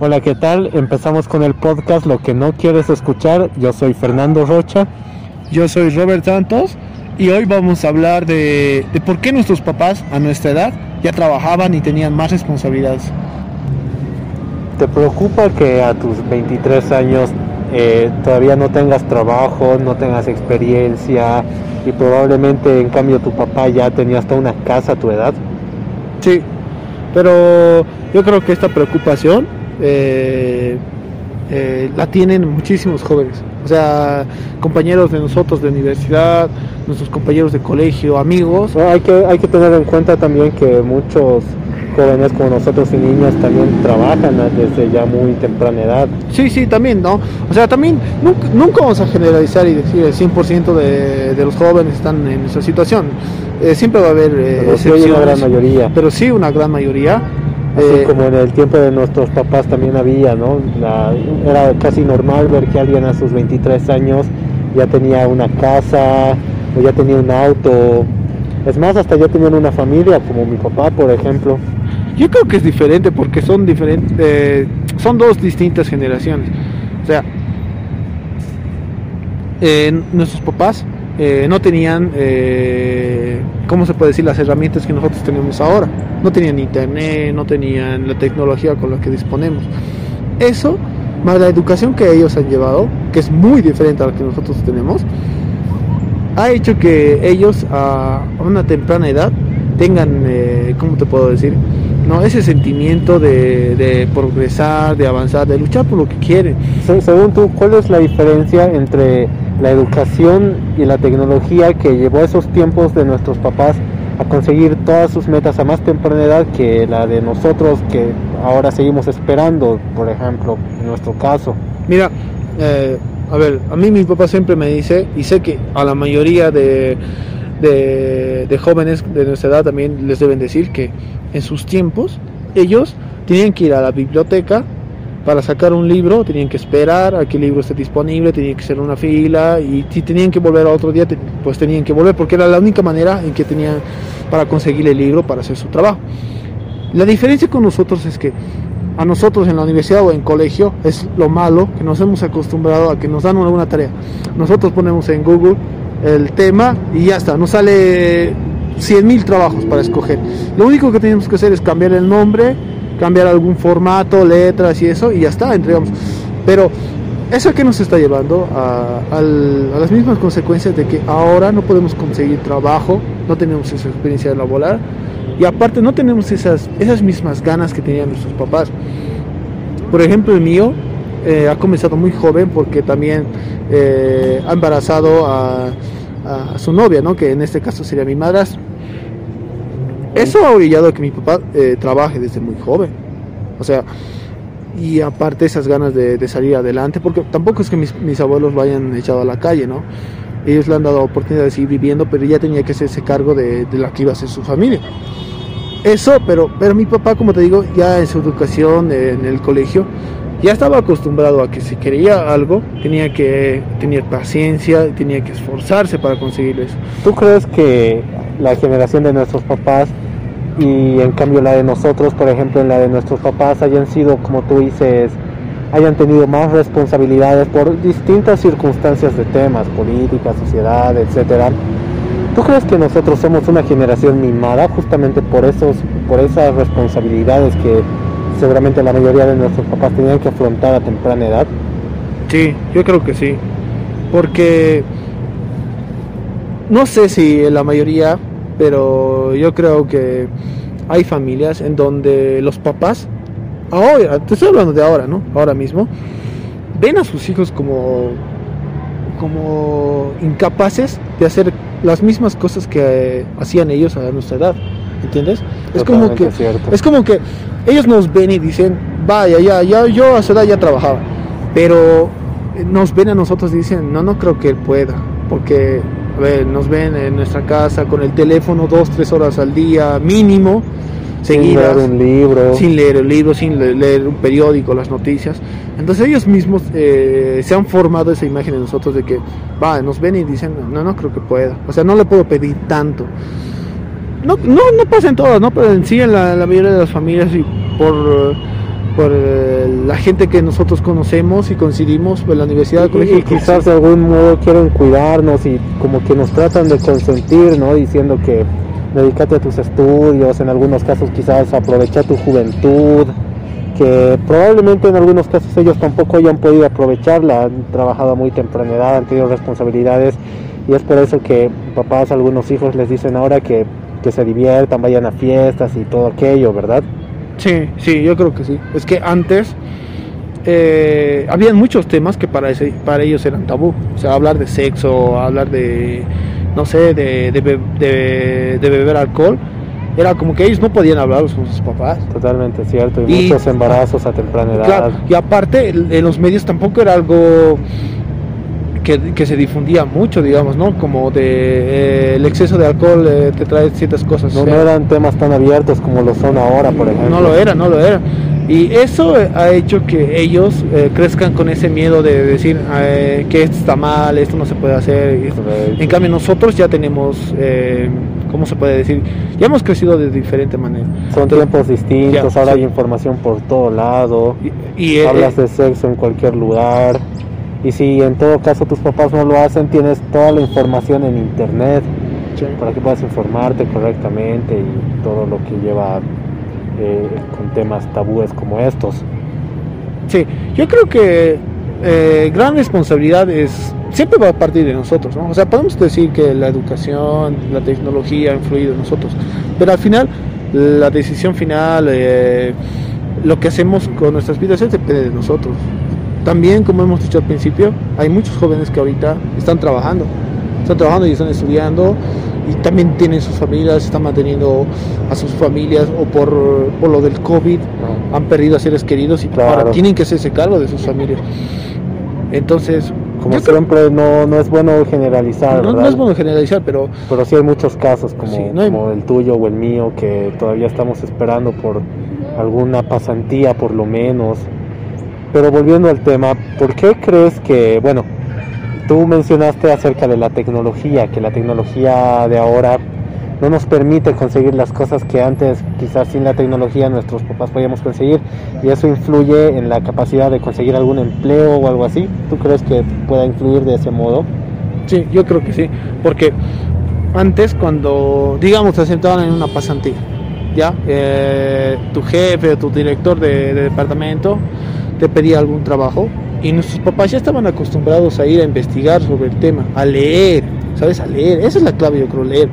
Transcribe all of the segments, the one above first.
Hola, ¿qué tal? Empezamos con el podcast Lo que no quieres escuchar. Yo soy Fernando Rocha. Yo soy Robert Santos y hoy vamos a hablar de, de por qué nuestros papás a nuestra edad ya trabajaban y tenían más responsabilidades. ¿Te preocupa que a tus 23 años eh, todavía no tengas trabajo, no tengas experiencia y probablemente en cambio tu papá ya tenía hasta una casa a tu edad? Sí, pero yo creo que esta preocupación eh, eh, la tienen muchísimos jóvenes. O sea, compañeros de nosotros de universidad, nuestros compañeros de colegio, amigos. hay, que, hay que tener en cuenta también que muchos jóvenes como nosotros y niños también trabajan desde ya muy temprana edad. Sí, sí, también, ¿no? O sea, también nunca, vamos a generalizar y decir el 100% de, de, los jóvenes están en esa situación. Eh, siempre va a haber eh, excepciones, una gran mayoría. Pero sí, una gran mayoría. Así eh, como en el tiempo de nuestros papás también había, ¿no? era casi normal ver que alguien a sus 23 años ya tenía una casa o ya tenía un auto. Es más, hasta ya tenían una familia, como mi papá, por ejemplo. Yo creo que es diferente porque son diferentes, eh, son dos distintas generaciones. O sea, nuestros papás eh, no tenían, eh, ¿cómo se puede decir? Las herramientas que nosotros tenemos ahora. No tenían internet, no tenían la tecnología con la que disponemos. Eso, más la educación que ellos han llevado, que es muy diferente a la que nosotros tenemos, ha hecho que ellos a una temprana edad tengan, eh, ¿cómo te puedo decir? no ese sentimiento de, progresar, de avanzar, de luchar por lo que quieren. Según tú, ¿cuál es la diferencia entre la educación y la tecnología que llevó a esos tiempos de nuestros papás a conseguir todas sus metas a más temprana edad que la de nosotros que ahora seguimos esperando, por ejemplo, en nuestro caso? Mira, eh, a ver, a mí mi papá siempre me dice, y sé que a la mayoría de de, jóvenes de nuestra edad también les deben decir que en sus tiempos ellos tenían que ir a la biblioteca para sacar un libro, tenían que esperar a que el libro esté disponible, tenían que hacer una fila y si tenían que volver a otro día, pues tenían que volver porque era la única manera en que tenían para conseguir el libro para hacer su trabajo. La diferencia con nosotros es que a nosotros en la universidad o en colegio es lo malo que nos hemos acostumbrado a que nos dan una tarea. Nosotros ponemos en Google el tema y ya está, nos sale 100.000 trabajos para escoger. Lo único que tenemos que hacer es cambiar el nombre, cambiar algún formato, letras y eso, y ya está, entregamos. Pero eso que nos está llevando a, las mismas consecuencias de que ahora no podemos conseguir trabajo, no tenemos esa experiencia de laboral y aparte no tenemos esas, esas mismas ganas que tenían nuestros papás. Por ejemplo, el mío eh, ha comenzado muy joven porque también eh, ha embarazado a, su novia, ¿no? que en este caso sería mi madrastro. Eso ha orillado a que mi papá eh, trabaje desde muy joven. O sea, y aparte esas ganas de, salir adelante, porque tampoco es que mis, mis, abuelos lo hayan echado a la calle, ¿no? Ellos le han dado oportunidad de seguir viviendo, pero ya tenía que hacerse cargo de, de la que iba a ser su familia. Eso, pero, pero mi papá, como te digo, ya en su educación, en el colegio, ya estaba acostumbrado a que si quería algo tenía que tener paciencia, tenía que esforzarse para conseguir eso. ¿Tú crees que la generación de nuestros papás y en cambio la de nosotros, por ejemplo, en la de nuestros papás hayan sido, como tú dices, hayan tenido más responsabilidades por distintas circunstancias de temas, política, sociedad, etcétera? ¿Tú crees que nosotros somos una generación mimada justamente por esos, por esas responsabilidades que seguramente la mayoría de nuestros papás tenían que afrontar a temprana edad. Sí, yo creo que sí. Porque no sé si la mayoría, pero yo creo que hay familias en donde los papás, ahora, te estoy hablando de ahora, ¿no? Ahora mismo, ven a sus hijos como, como incapaces de hacer las mismas cosas que hacían ellos a nuestra edad. ¿entiendes? Es como que es como que ellos nos ven y dicen, vaya, ya, ya, yo a su edad ya trabajaba, pero nos ven a nosotros y dicen, no, no creo que él pueda, porque, nos ven en nuestra casa con el teléfono dos, tres horas al día mínimo, seguidas, sin leer un libro, sin leer el libro, sin leer un periódico, las noticias. Entonces ellos mismos eh, se han formado esa imagen de nosotros de que, va, nos ven y dicen, no, no creo que pueda, o sea, no le puedo pedir tanto no, no, no pasa en todas, ¿no? Pero en sí en la, mayoría de las familias y por, por la gente que nosotros conocemos y coincidimos en la universidad, y, colegio, y quizás de algún modo quieren cuidarnos y como que nos tratan de consentir, ¿no? Diciendo que dedícate a tus estudios, en algunos casos quizás aprovecha tu juventud, que probablemente en algunos casos ellos tampoco hayan podido aprovecharla, han trabajado a muy temprana edad, han tenido responsabilidades y es por eso que papás, algunos hijos les dicen ahora que, que se diviertan, vayan a fiestas y todo aquello, ¿verdad? Sí, sí, yo creo que sí. Es que antes eh, habían muchos temas que para, ese, para ellos eran tabú. O sea, hablar de sexo, hablar de, no sé, de, de, beber alcohol. Era como que ellos no podían hablar con sus papás. Totalmente cierto. Y, muchos embarazos a temprana edad. Claro, y aparte, en los medios tampoco era algo que, se difundía mucho, digamos, ¿no? Como de eh, el exceso de alcohol eh, te trae ciertas cosas. No, no eran temas tan abiertos como lo son ahora, por ejemplo. No lo era, no lo era. Y eso ha hecho que ellos eh, crezcan con ese miedo de decir que esto está mal, esto no se puede hacer. En cambio nosotros ya tenemos, ¿cómo se puede decir? Ya hemos crecido de diferente manera. Son tiempos distintos, ahora hay información por todo lado. Y, Hablas de sexo en cualquier lugar. Y si en todo caso tus papás no lo hacen, tienes toda la información en internet para que puedas informarte correctamente y todo lo que lleva eh, con temas tabúes como estos. Sí, yo creo que eh, gran responsabilidad es siempre va a partir de nosotros, ¿no? O sea, podemos decir que la educación, la tecnología ha influido en nosotros, pero al final la decisión final, eh, lo que hacemos con nuestras vidas, depende de nosotros. También, como hemos dicho al principio, hay muchos jóvenes que ahorita están trabajando, están trabajando y están estudiando y también tienen sus familias, están manteniendo a sus familias o por, lo del COVID han perdido a seres queridos y ahora tienen que hacerse cargo de sus familias. Entonces, como siempre, no, no es bueno generalizar. No, no, es bueno generalizar, pero... Pero sí hay muchos casos como, como el tuyo o el mío que todavía estamos esperando por alguna pasantía por lo menos pero volviendo al tema, ¿por qué crees que, bueno, tú mencionaste acerca de la tecnología, que la tecnología de ahora no nos permite conseguir las cosas que antes quizás sin la tecnología nuestros papás podíamos conseguir y eso influye en la capacidad de conseguir algún empleo o algo así. ¿Tú crees que pueda influir de ese modo? Sí, yo creo que sí, porque antes cuando, digamos, te sentaban en una pasantía, ¿ya? Eh, tu jefe tu director de departamento te pedía algún trabajo y nuestros papás ya estaban acostumbrados a ir a investigar sobre el tema, a leer, ¿sabes? A leer, esa es la clave, yo creo, leer.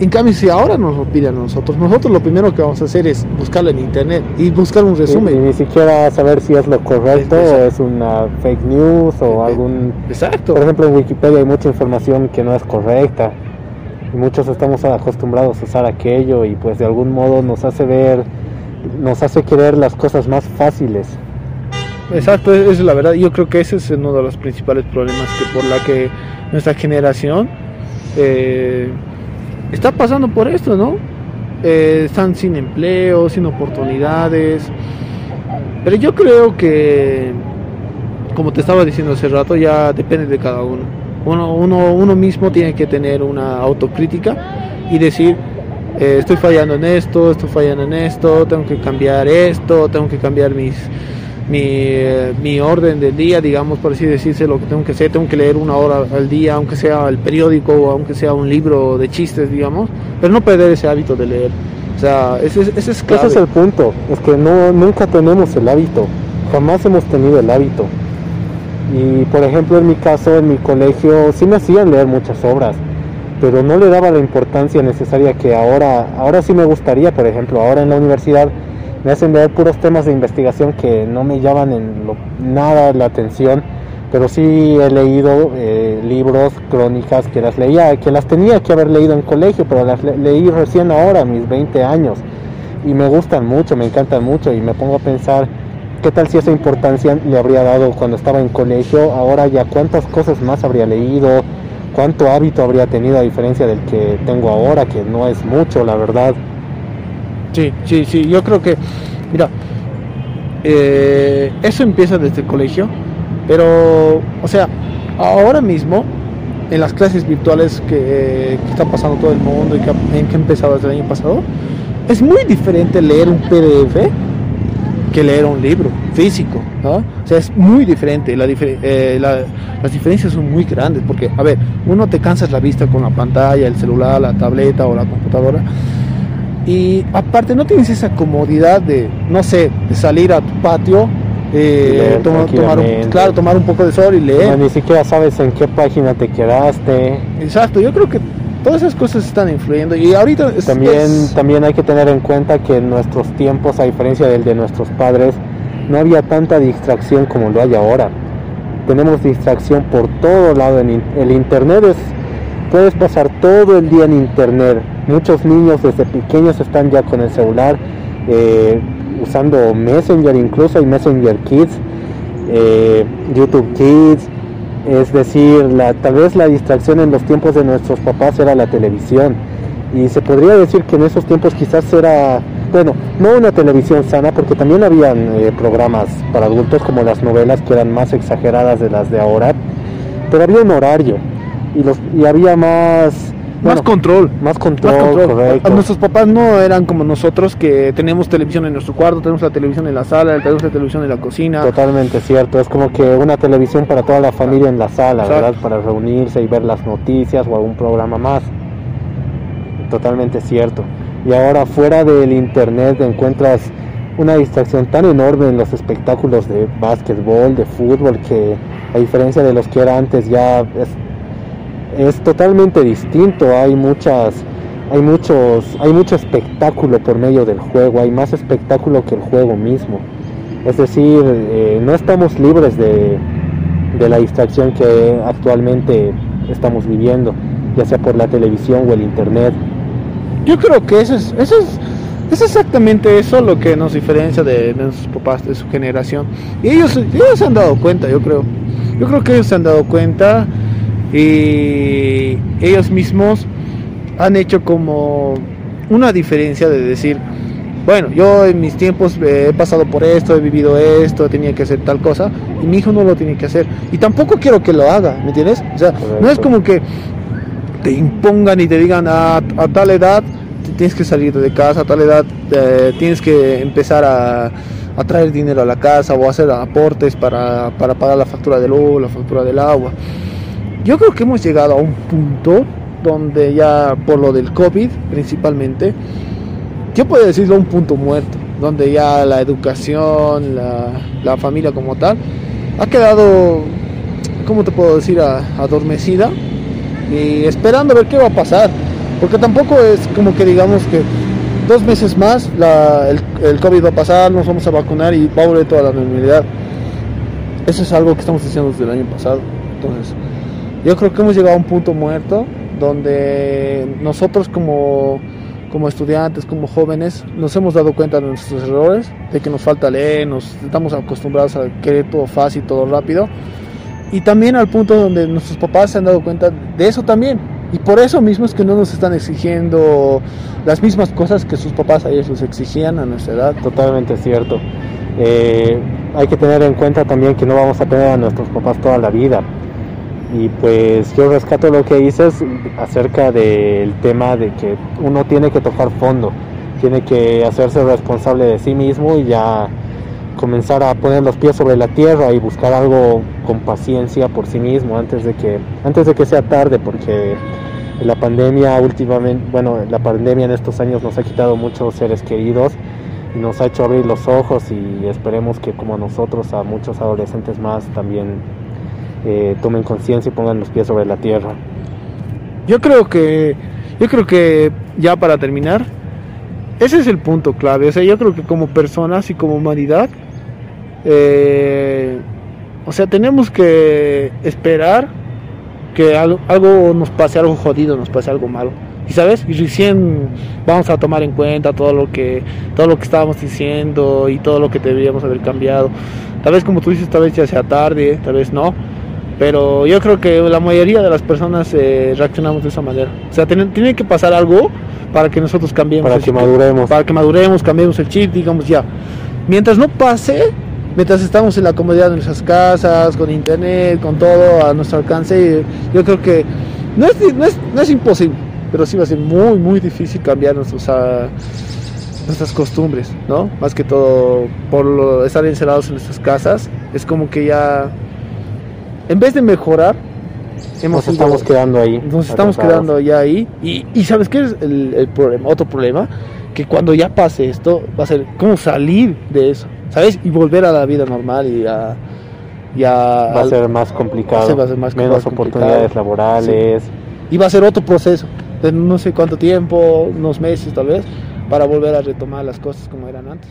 En cambio, si ahora nos lo piden a nosotros, nosotros lo primero que vamos a hacer es buscarlo en internet y buscar un resumen. Y, ni siquiera saber si es lo correcto o es una fake news o algún... Exacto. Por ejemplo, en Wikipedia hay mucha información que no es correcta y muchos estamos acostumbrados a usar aquello y pues de algún modo nos hace ver, nos hace querer las cosas más fáciles. Exacto, esa es la verdad. Yo creo que ese es uno de los principales problemas que por la que nuestra generación eh, está pasando por esto, ¿no? Eh, están sin empleo, sin oportunidades. Pero yo creo que, como te estaba diciendo hace rato, ya depende de cada uno. Uno, uno, uno mismo tiene que tener una autocrítica y decir, eh, estoy fallando en esto, estoy fallando en esto, tengo que cambiar esto, tengo que cambiar mis mi, orden del día, digamos, por así decirse, lo que tengo que hacer, tengo que leer una hora al día, aunque sea el periódico o aunque sea un libro de chistes, digamos, pero no perder ese hábito de leer. O sea, ese, ese es Ese es el punto, es que no, nunca tenemos el hábito, jamás hemos tenido el hábito. Y por ejemplo, en mi caso, en mi colegio, sí me hacían leer muchas obras, pero no le daba la importancia necesaria que ahora, ahora sí me gustaría, por ejemplo, ahora en la universidad me hacen ver puros temas de investigación que no me llaman en nada la atención, pero sí he leído eh, libros, crónicas que las leía, que las tenía que haber leído en colegio, pero las leí recién ahora, mis 20 años, y me gustan mucho, me encantan mucho, y me pongo a pensar qué tal si esa importancia le habría dado cuando estaba en colegio, ahora ya cuántas cosas más habría leído, cuánto hábito habría tenido a diferencia del que tengo ahora, que no es mucho, la verdad. Sí, sí, sí, yo creo que, mira, eh, eso empieza desde el colegio, pero, o sea, ahora mismo, en las clases virtuales que, están pasando todo el mundo y que, han empezado desde el año pasado, es muy diferente leer un PDF que leer un libro físico, ¿no? O sea, es muy diferente, la, eh, las diferencias son muy grandes, porque, a ver, uno te cansas la vista con la pantalla, el celular, la tableta o la computadora, y aparte no tienes esa comodidad de, no sé, de salir a tu patio eh, tomar, un, claro, tomar un poco de sol y leer. ni siquiera sabes en qué página te quedaste. Exacto, yo creo que todas esas cosas están influyendo y ahorita también también hay que tener en cuenta que en nuestros tiempos a diferencia del de nuestros padres no había tanta distracción como lo hay ahora tenemos distracción por todo lado el internet es puedes pasar todo el día en internet. Muchos niños desde pequeños están ya con el celular eh, usando Messenger incluso hay Messenger Kids eh, YouTube Kids. Es decir, la, tal vez la distracción en los tiempos de nuestros papás era la televisión. Y se podría decir que en esos tiempos quizás era, bueno, no una televisión sana, porque también habían eh, programas para adultos como las novelas que eran más exageradas de las de ahora, pero había un horario y, los, y había más más control. Más control, correcto. Nuestros papás no eran como nosotros que tenemos televisión en nuestro cuarto, tenemos la televisión en la sala, tenemos la televisión en la cocina. Totalmente cierto. Es como que una televisión para toda la familia en la sala, ¿verdad? Para reunirse y ver las noticias o algún programa más. Totalmente cierto. Y ahora fuera del internet encuentras una distracción tan enorme en los espectáculos de básquetbol, de fútbol, que a diferencia de los que era antes ya es es totalmente distinto. Hay muchas, hay muchos, hay mucho espectáculo por medio del juego. Hay más espectáculo que el juego mismo. Es decir, eh, no estamos libres de, de la distracción que actualmente estamos viviendo, ya sea por la televisión o el internet. Yo creo que eso es, eso es, es exactamente eso lo que nos diferencia de, de nuestros papás, de su generación. Y ellos, ellos se han dado cuenta, yo creo. Yo creo que ellos se han dado cuenta y ellos mismos han hecho como una diferencia de decir, bueno, yo en mis tiempos he pasado por esto, he vivido esto, tenía que hacer tal cosa, y mi hijo no lo tiene que hacer. Y tampoco quiero que lo haga, ¿me entiendes? O sea, no es como que te impongan y te digan a, tal edad tienes que salir de casa, a tal edad eh, tienes que empezar a, a, traer dinero a la casa o hacer aportes para, para pagar la factura de luz, la factura del agua. Yo creo que hemos llegado a un punto donde ya por lo del COVID principalmente, yo puedo decirlo un punto muerto, donde ya la educación, la, familia como tal, ha quedado, ¿cómo te puedo decir?, adormecida y esperando a ver qué va a pasar. Porque tampoco es como que digamos que dos meses más el, el, COVID va a pasar, nos vamos a vacunar y va a volver toda la normalidad. Eso es algo que estamos diciendo desde el año pasado. Entonces, yo creo que hemos llegado a un punto muerto donde nosotros como, como estudiantes, como jóvenes, nos hemos dado cuenta de nuestros errores, de que nos falta leer, nos estamos acostumbrados a querer todo fácil, todo rápido. Y también al punto donde nuestros papás se han dado cuenta de eso también. Y por eso mismo es que no nos están exigiendo las mismas cosas que sus papás a ellos les exigían a nuestra edad. Totalmente cierto. Eh, hay que tener en cuenta también que no vamos a tener a nuestros papás toda la vida y pues yo rescato lo que dices acerca del tema de que uno tiene que tocar fondo, tiene que hacerse responsable de sí mismo y ya comenzar a poner los pies sobre la tierra y buscar algo con paciencia por sí mismo antes de que antes de que sea tarde porque la pandemia últimamente, bueno, la pandemia en estos años nos ha quitado muchos seres queridos y nos ha hecho abrir los ojos y esperemos que como nosotros a muchos adolescentes más también eh, tomen conciencia y pongan los pies sobre la tierra. Yo creo que, yo creo que ya para terminar, ese es el punto clave. O sea, yo creo que como personas y como humanidad, eh, o sea, tenemos que esperar que algo, algo, nos pase, algo jodido, nos pase algo malo. Y sabes, y recién vamos a tomar en cuenta todo lo que todo lo que estábamos diciendo y todo lo que deberíamos haber cambiado. Tal vez como tú dices, tal vez ya sea tarde, tal vez no, pero yo creo que la mayoría de las personas eh, reaccionamos de esa manera. O sea, tiene, tiene, que pasar algo para que nosotros cambiemos. Para que maduremos. Para que maduremos, cambiemos el chip, digamos ya. Mientras no pase, mientras estamos en la comodidad de nuestras casas, con internet, con todo a nuestro alcance, yo creo que no es, no es, no es imposible, pero sí va a ser muy, muy difícil cambiar nuestros, uh, nuestras costumbres, ¿no? Más que todo por lo- estar encerrados en nuestras casas, es como que ya, en vez de mejorar, hemos Nos ido- estamos quedando ahí. nos estamos quedando ya ahí. Y, y ¿sabes qué es el, el problema? Otro problema, que cuando ya pase esto, va a ser cómo salir de eso, ¿sabes? Y volver a la vida normal y a... y a- Va a ser más complicado. Va a ser más- Menos complicado. oportunidades laborales. y va a ser otro proceso, de no sé cuánto tiempo, unos meses tal vez, para volver a retomar las cosas como eran antes.